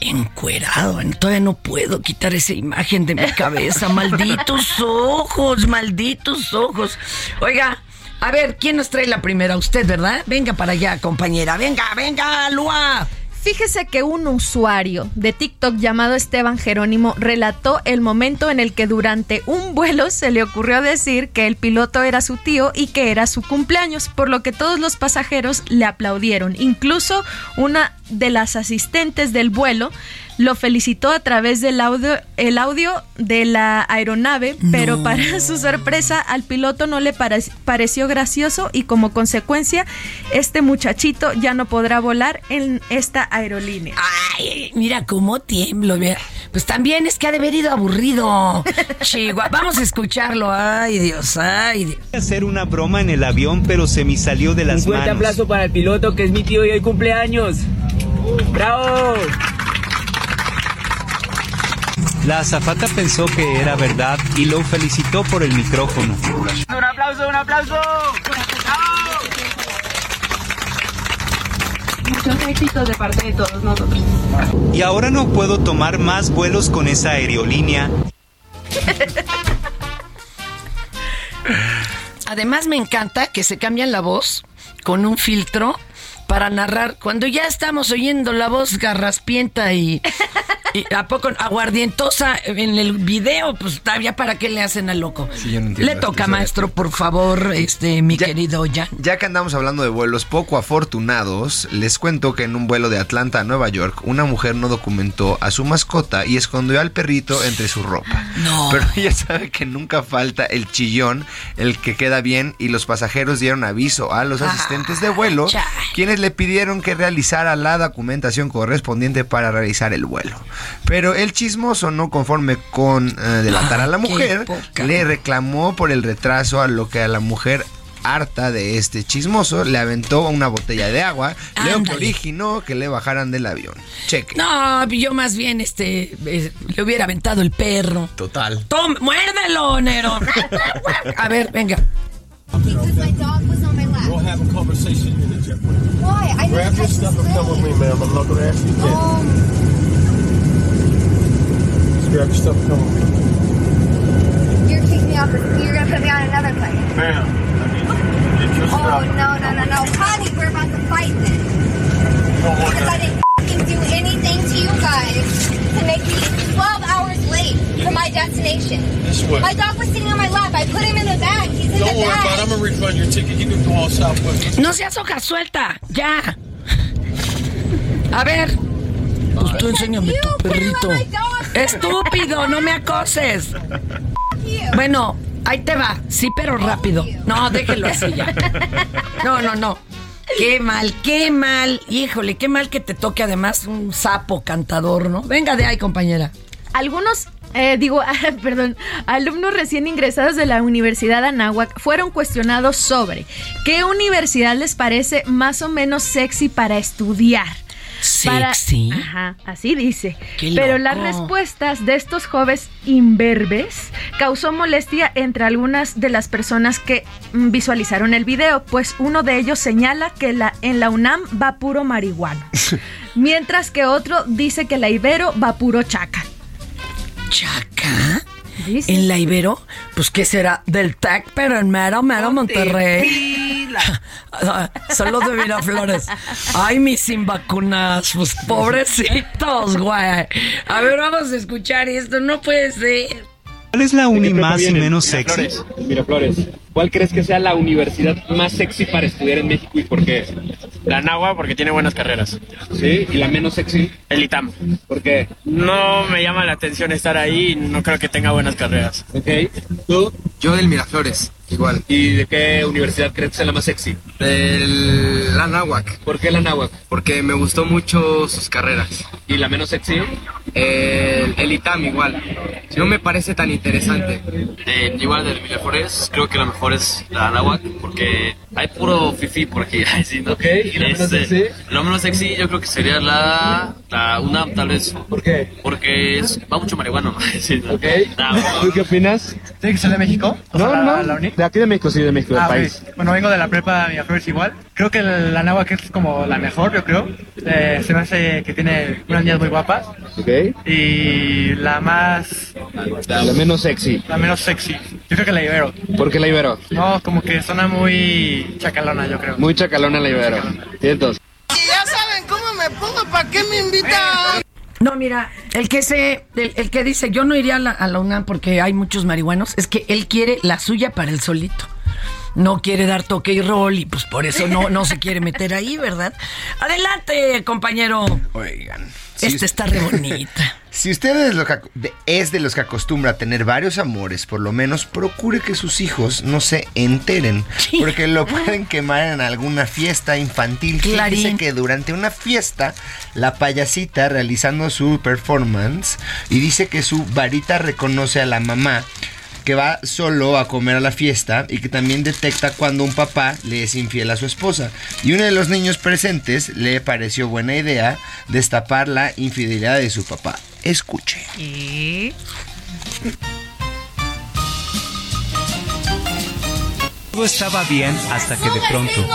Encuerado, todavía no puedo quitar esa imagen de mi cabeza. Malditos ojos, malditos ojos. Oiga, a ver, ¿quién nos trae la primera? Usted, ¿verdad? Venga para allá, compañera. Venga, venga, Lua. Fíjese que un usuario de TikTok llamado Esteban Jerónimo relató el momento en el que durante un vuelo se le ocurrió decir que el piloto era su tío y que era su cumpleaños, por lo que todos los pasajeros le aplaudieron. Incluso una de las asistentes del vuelo lo felicitó a través del audio, el audio de la aeronave, pero para su sorpresa al piloto no le pare- pareció gracioso y como consecuencia este muchachito ya no podrá volar en esta aerolínea. Ay, mira cómo tiemblo. mira. Pues también es que ha de haber ido aburrido. Chihuahua, vamos a escucharlo. Ay, Dios, ay, Dios. hacer una broma en el avión, pero se me salió de las Un fuerte manos. aplauso para el piloto que es mi tío y hoy cumpleaños. ¡Bravo! La azafata pensó que era verdad y lo felicitó por el micrófono. Un aplauso, un aplauso. Muchos éxitos de parte de todos nosotros. Y ahora no puedo tomar más vuelos con esa aerolínea. Además me encanta que se cambian la voz con un filtro para narrar cuando ya estamos oyendo la voz garraspienta y, y a poco aguardientosa en el video, pues todavía para qué le hacen al loco. Sí, yo no entiendo Le toca, maestro, por favor, este mi querido Jan. Ya que andamos hablando de vuelos poco afortunados, les cuento que en un vuelo de Atlanta a Nueva York, una mujer no documentó a su mascota y escondió al perrito entre su ropa. No. Pero ella sabe que nunca falta el chillón, el que queda bien, y los pasajeros dieron aviso a los asistentes de vuelo, chale. quienes le pidieron que realizara la documentación correspondiente para realizar el vuelo. Pero el chismoso, no conforme con eh, delatar a la Ah, mujer, le reclamó por el retraso, a lo que a la mujer harta de este chismoso, le aventó una botella de agua, lo que Ándale. originó que le bajaran del avión. Cheque. No, yo más bien este eh, le hubiera aventado el perro. Total. Tom, muérdelo, Nero. A ver, venga. Why? I Grab your stuff and come with me, ma'am. I'm not going to ask you again. Um, Just grab your stuff and come with me. You're taking me off. You're gonna put me on another plane. Ma'am, I need you to get your Oh stuff. no no no no, honey, we're about to fight then. Because I didn't f***ing do anything to you guys to make me 12 hours late for my destination. This way. My dog was sitting on my lap. I put him in the bag. He's in Don't the worry about it. bag. I'm going to refund your ticket. You can go on Southwest. No seas hoja suelta, ya. A ver. Pues tú enséñame tu perrito. Estúpido, no me acoses. Bueno, ahí te va. Sí, pero rápido. No, déjelo así ya. No, no, no. Qué mal, qué mal. Híjole, qué mal que te toque además un sapo cantador, ¿no? Venga de ahí, compañera. Algunos, eh, digo, perdón, alumnos recién ingresados de la Universidad Anáhuac fueron cuestionados sobre qué universidad les parece más o menos sexy para estudiar. Para- Sexy. Ajá, así dice. Qué Pero loco. las respuestas de estos jóvenes imberbes causó molestia entre algunas de las personas que mm, visualizaron el video, pues uno de ellos señala que la, en la UNAM va puro marihuana, mientras que otro dice que la Ibero va puro chaca. ¿Chaca? ¿En la Ibero? Pues, ¿qué será? Del TEC, pero en mero, mero Monterrey. Ah, Solo de Miraflores. Ay, mis sin vacunas. Pues, pobrecitos, güey. A ver, vamos a escuchar esto. No puede ser. ¿Cuál es la uni ¿Qué prepa más y menos sexy? Miraflores. Miraflores. ¿Cuál crees que sea la universidad más sexy para estudiar en México y por qué? La Nahua porque tiene buenas carreras. ¿Sí? ¿Y la menos sexy? El ITAM. ¿Por qué? No me llama la atención estar ahí y no creo que tenga buenas carreras. Ok. ¿Tú? Yo del Miraflores, igual. ¿Y de qué universidad crees que sea la más sexy? Del la Náhuac. ¿Por qué la Náhuac? Porque me gustó mucho sus carreras. ¿Y la menos sexy? El, el ITAM igual. No me parece tan interesante. Igual del Miraflores, creo que la mejor es la Anáhuac porque hay puro fifi por aquí. Sí, ¿no? Ok, ¿y la menos Este, sexy? Lo menos sexy yo creo que sería la, la UNAM tal vez. ¿Por qué? Porque es, va mucho marihuano. Sí, ¿no? Ok. Nah, ¿Tú qué opinas? ¿Tiene que ser de México? No, no. la- la De aquí de México, sí, de México, del Ah, ok. país. Bueno, vengo de la prepa Miraflores igual. Creo que la Nahua que es como la mejor, yo creo. Eh, se me hace que tiene unas niñas muy guapas. Ok. Y la más... La menos sexy. La menos sexy. Yo creo que la Ibero. ¿Por qué la Ibero? No, como que suena muy chacalona, yo creo. Muy chacalona la Ibero. ¿Ciertos? Y ya saben cómo me pongo, ¿para qué me invitan? No, mira, el que se, el, el que dice yo no iría a la, a la UNAM porque hay muchos marihuanos, es que él quiere la suya para el solito. No quiere dar toque y rol y pues por eso no, no se quiere meter ahí, ¿verdad? Adelante, compañero. Oigan. Esta está re bonita. Si usted es, lo que es de los que acostumbra a tener varios amores, por lo menos procure que sus hijos no se enteren, porque lo pueden quemar en alguna fiesta infantil. Clarín. que durante una fiesta, la payasita realizando su performance y dice que su varita reconoce a la mamá que va solo a comer a la fiesta y que también detecta cuando un papá le es infiel a su esposa. Y uno de los niños presentes le pareció buena idea destapar la infidelidad de su papá. Escuche. Todo estaba bien hasta que de pronto...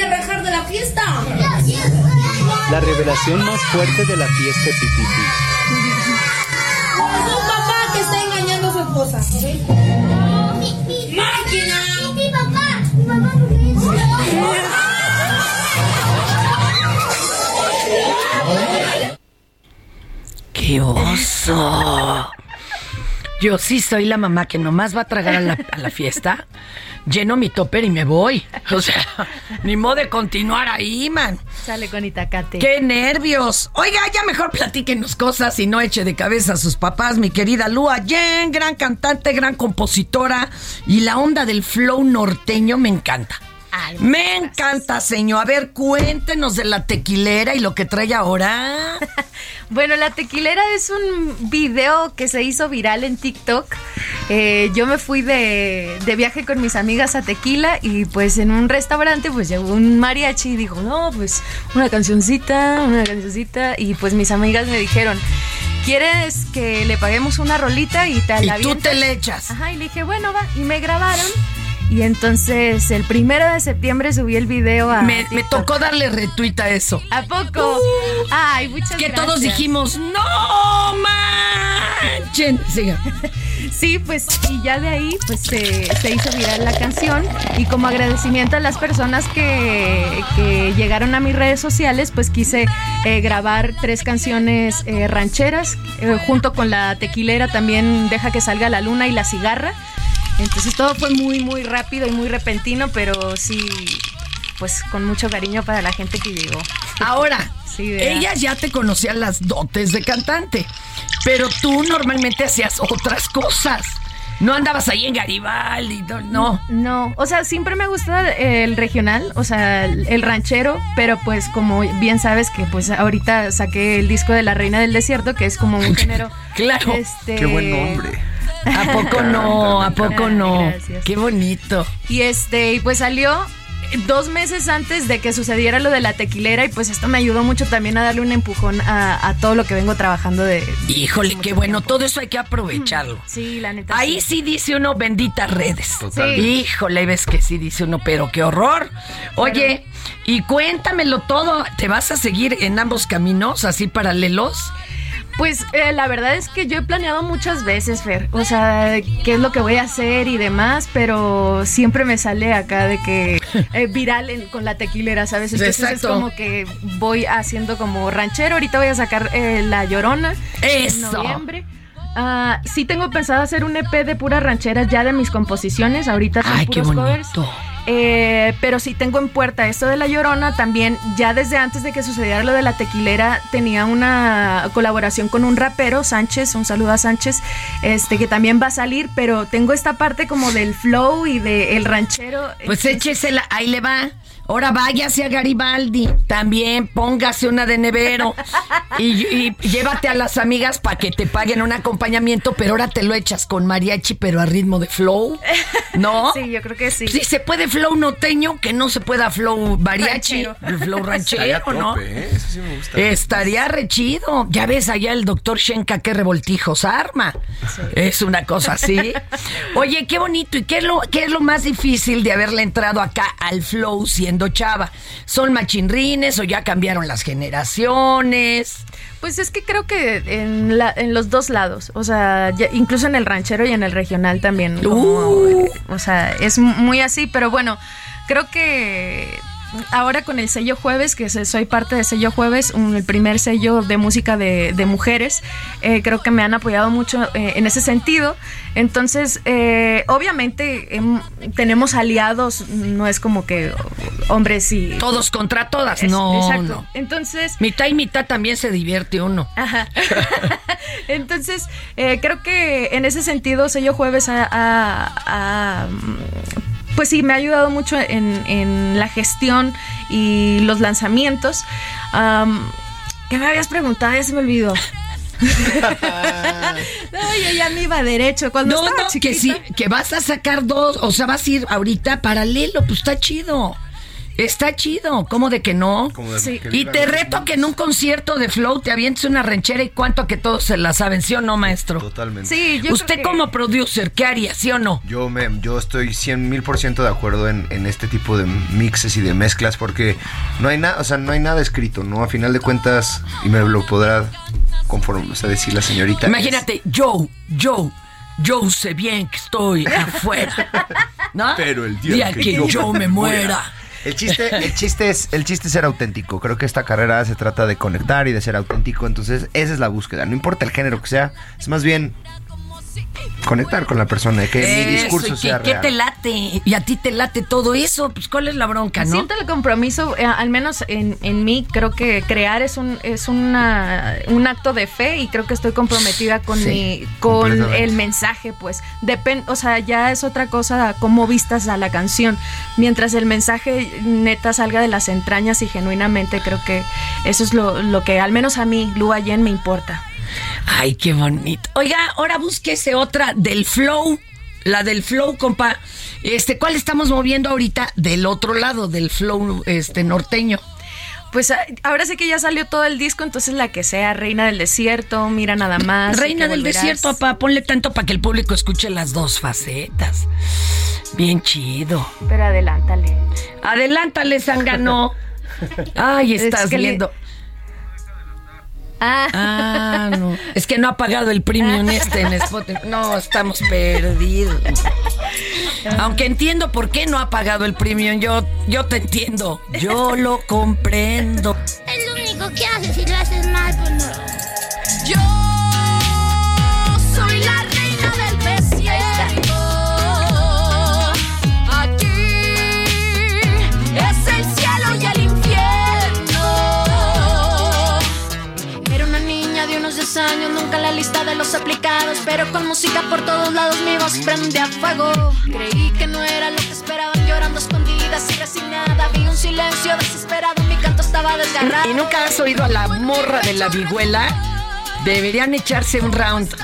a rajar de la fiesta. La revelación más fuerte de la fiesta Pipipi. Es un papá que está engañando a su esposa. ¡Máquina! Mi papá. Mi papá ¡Qué oso! Yo sí soy la mamá que nomás va a tragar a la, a la fiesta, lleno mi topper y me voy. O sea, ni modo de continuar ahí, man. Sale con Itacate. ¡Qué nervios! Oiga, ya mejor platíquenos cosas y no eche de cabeza a sus papás, mi querida Lua Yen, gran cantante, gran compositora y la onda del flow norteño me encanta. Me encanta, señor. A ver, cuéntenos de la tequilera y lo que trae ahora. Bueno, la tequilera es un video que se hizo viral en TikTok. Eh, yo me fui de, de viaje con mis amigas a Tequila y pues en un restaurante pues llegó un mariachi y dijo, no, pues una cancioncita, una cancioncita. Y pues mis amigas me dijeron, ¿quieres que le paguemos una rolita y te Y la tú avientas?" te le echas. Ajá, y le dije, bueno, va. Y me grabaron. Y entonces el primero de septiembre subí el video a. Me, tocó darle retweet a eso. ¿A poco? Ay, muchas Que gracias. todos dijimos, no manchen. Siga. Sí, pues y ya de ahí pues se, se hizo viral la canción y como agradecimiento a las personas que, que llegaron a mis redes sociales pues quise eh, grabar tres canciones eh, rancheras eh, junto con la tequilera también Deja que salga la luna y la cigarra. Entonces todo fue muy muy rápido y muy repentino pero sí pues con mucho cariño para la gente que llegó. Ahora, Sí, ellas ya te conocían las dotes de cantante, pero tú normalmente hacías otras cosas. No andabas ahí en Garibaldi, no. no. No, o sea, siempre me gusta el regional, o sea, el el ranchero, pero pues como bien sabes que pues ahorita saqué el disco de La Reina del Desierto, que es como un género. Claro. Este, Qué buen nombre. ¿A poco no? ¿A poco no? Gracias. Qué bonito. Y este, y pues salió dos meses antes de que sucediera lo de la tequilera y pues esto me ayudó mucho también a darle un empujón a, a todo lo que vengo trabajando de... Híjole, qué bueno. Todo eso hay que aprovecharlo. Sí, la neta. Ahí sí dice uno benditas redes. Totalmente. Híjole, ves que sí dice uno, pero qué horror. Oye, y cuéntamelo todo. ¿Te vas a seguir en ambos caminos así paralelos? Pues eh, la verdad es que yo he planeado muchas veces, Fer, o sea, qué es lo que voy a hacer y demás, pero siempre me sale acá de que eh, viral en- con la tequilera, ¿sabes? Entonces Exacto. es como que voy haciendo como ranchero, ahorita voy a sacar eh, La Llorona en Eso. noviembre. Ah, sí tengo pensado hacer un EP de puras rancheras ya de mis composiciones, ahorita son Ay, qué puros covers. Eh, pero sí tengo en puerta esto de La Llorona. También, ya desde antes de que sucediera lo de la tequilera, tenía una colaboración con un rapero, Sánchez. Un saludo a Sánchez, este que también va a salir. Pero tengo esta parte como del flow y del ranchero. Pues échesela, ahí le va. Ahora váyase a Garibaldi. También póngase una de nevero. Y, y llévate a las amigas para que te paguen un acompañamiento, pero ahora te lo echas con mariachi, pero a ritmo de flow. ¿No? Sí, yo creo que sí. Si se puede flow norteño, que no se pueda flow mariachi, Ranchero. flow Estaría ranchero, ¿no? tope, ¿eh? Eso sí me gusta. Estaría re chido. Ya ves allá el doctor Shenka qué revoltijos arma. Es una cosa así. Oye, qué bonito. ¿Y qué es, lo, qué es lo más difícil de haberle entrado acá al flow siendo chava? ¿Son machinrines o ya cambiaron las generaciones? Pues es que creo que en, la- en los dos lados, o sea, ya- incluso en el ranchero y en el regional también. como, Uh. o sea, es muy así, pero bueno, creo que ahora con el sello Jueves, que soy parte de sello Jueves, un- el primer sello de música de, de mujeres, eh, creo que me han apoyado mucho eh, en ese sentido. Entonces, eh, obviamente em, tenemos aliados, no es como que hombres y... Todos contra todas. Es- no, exacto. no. Entonces... Mitad y mitad también se divierte uno. Ajá. Entonces, eh, creo que en ese sentido, Sello Jueves ha, ha- ha, pues sí, me ha ayudado mucho en, en la gestión y los lanzamientos. Am, ¿Qué me habías preguntado? Ya se me olvidó. no, yo ya me iba derecho. Cuando No, estaba no, chiquita. que sí, que vas a sacar dos, o sea, vas a ir ahorita paralelo, pues está chido. Está chido, ¿cómo de que no? De Sí. que Y te reto que en un concierto de flow te avientes una ranchera y cuánto que todos se la saben, ¿sí o no, maestro? Totalmente. Sí, yo Usted creo que- como producer, ¿qué haría, sí o no? Yo, me, yo estoy 100 mil por ciento de acuerdo en, en este tipo de mixes y de mezclas porque no hay nada, o sea, no hay nada escrito, ¿no? A final de cuentas, y me lo podrá conforme, o sea, decir la señorita. Imagínate, yo, yo, yo sé bien que estoy afuera. ¿No? Pero el día que yo me muera. El chiste, el chiste es, el chiste es ser auténtico. Creo que esta carrera se trata de conectar y de ser auténtico. Entonces, esa es la búsqueda. No importa el género que sea, es más bien conectar con la persona, que mi Eso, discurso ¿y sea qué, qué real. te late? Y a ti te late todo eso, pues ¿cuál es la bronca, no? Siento el compromiso, eh, al menos en, en mí, creo que crear es un es una, un acto de fe y creo que estoy comprometida con Sí, mi con el mensaje, pues depende, o sea, ya es otra cosa cómo vistas a la canción, mientras el mensaje neta salga de las entrañas y genuinamente creo que eso es lo, lo que al menos a mí, Lua Yen, me importa. Ay, qué bonito. Oiga, ahora búsquese otra del flow. La del flow, compa. Este, ¿cuál estamos moviendo ahorita? Del otro lado, del flow este norteño. Pues ah, ahora sí que ya salió todo el disco, entonces la que sea Reina del Desierto, mira nada más. Reina del volverás. desierto, papá, ponle tanto para que el público escuche las dos facetas. Bien chido. Pero adelántale. Adelántale, Sangano. Ay, estás Es que le- viendo. Ah. Ah, no. Es que no ha pagado el premium este en Spotify. No, estamos perdidos. Aunque entiendo por qué no ha pagado el premium. Yo, yo te entiendo. Yo lo comprendo. Es lo único que haces si lo haces mal, pues no. Yo lista de los aplicados. Pero con música por todos lados mi voz prende a fuego. Creí que no era lo que esperaban, llorando a escondidas y resignada. Vi un silencio desesperado, mi canto estaba desgarrado. ¿Y nunca has oído a la morra de la vihuela? Deberían echarse un round.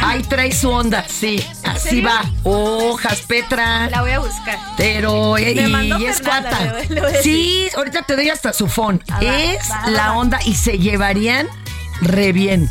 Ahí trae su onda, sí. Así va. Hojas, Petra. La voy a buscar. Pero, eh, y es cuata. le voy- le voy a decir. Sí, ahorita te doy hasta su phone. Ah, es va, va, la va. onda y se llevarían re bien.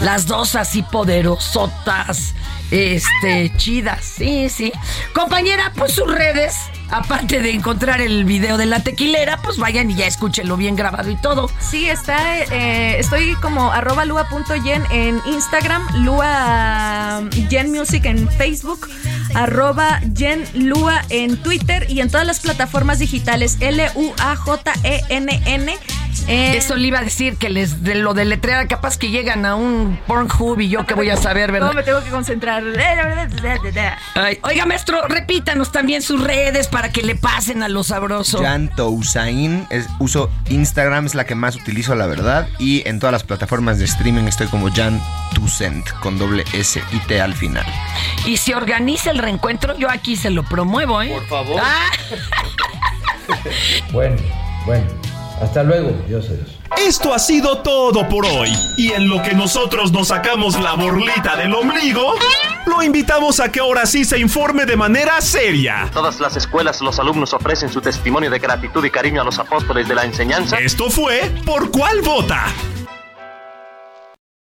Las dos así poderosotas, este, chidas. Sí, sí. Compañera, pues sus redes, aparte de encontrar el video de la tequilera, pues vayan y ya escúchenlo bien grabado y todo. Sí, está, eh, estoy como arroba lua.yen en Instagram, lua Music en Facebook, arroba Yen Lua en Twitter y en todas las plataformas digitales L-U-A-J-E-N-N. Eh, Eso le iba a decir que les de lo de letrear, capaz que llegan a un Pornhub y yo que voy a saber, no ¿verdad? me tengo que concentrar. Ay, oiga, maestro, repítanos también sus redes para que le pasen a lo sabroso. Jan Tousain, es, uso Instagram, es la que más utilizo, la verdad. Y en todas las plataformas de streaming estoy como Jan Toussaint, con doble S y T al final. Y si organiza el reencuentro, yo aquí se lo promuevo, ¿eh? Por favor. Ah, Bueno, bueno. Hasta luego, Dios Dios. Esto ha sido todo por hoy. Y en lo que nosotros nos sacamos la borlita del ombligo, lo invitamos a que ahora sí se informe de manera seria. Todas las escuelas, los alumnos ofrecen su testimonio de gratitud y cariño a los apóstoles de la enseñanza. Esto fue Por cuál vota.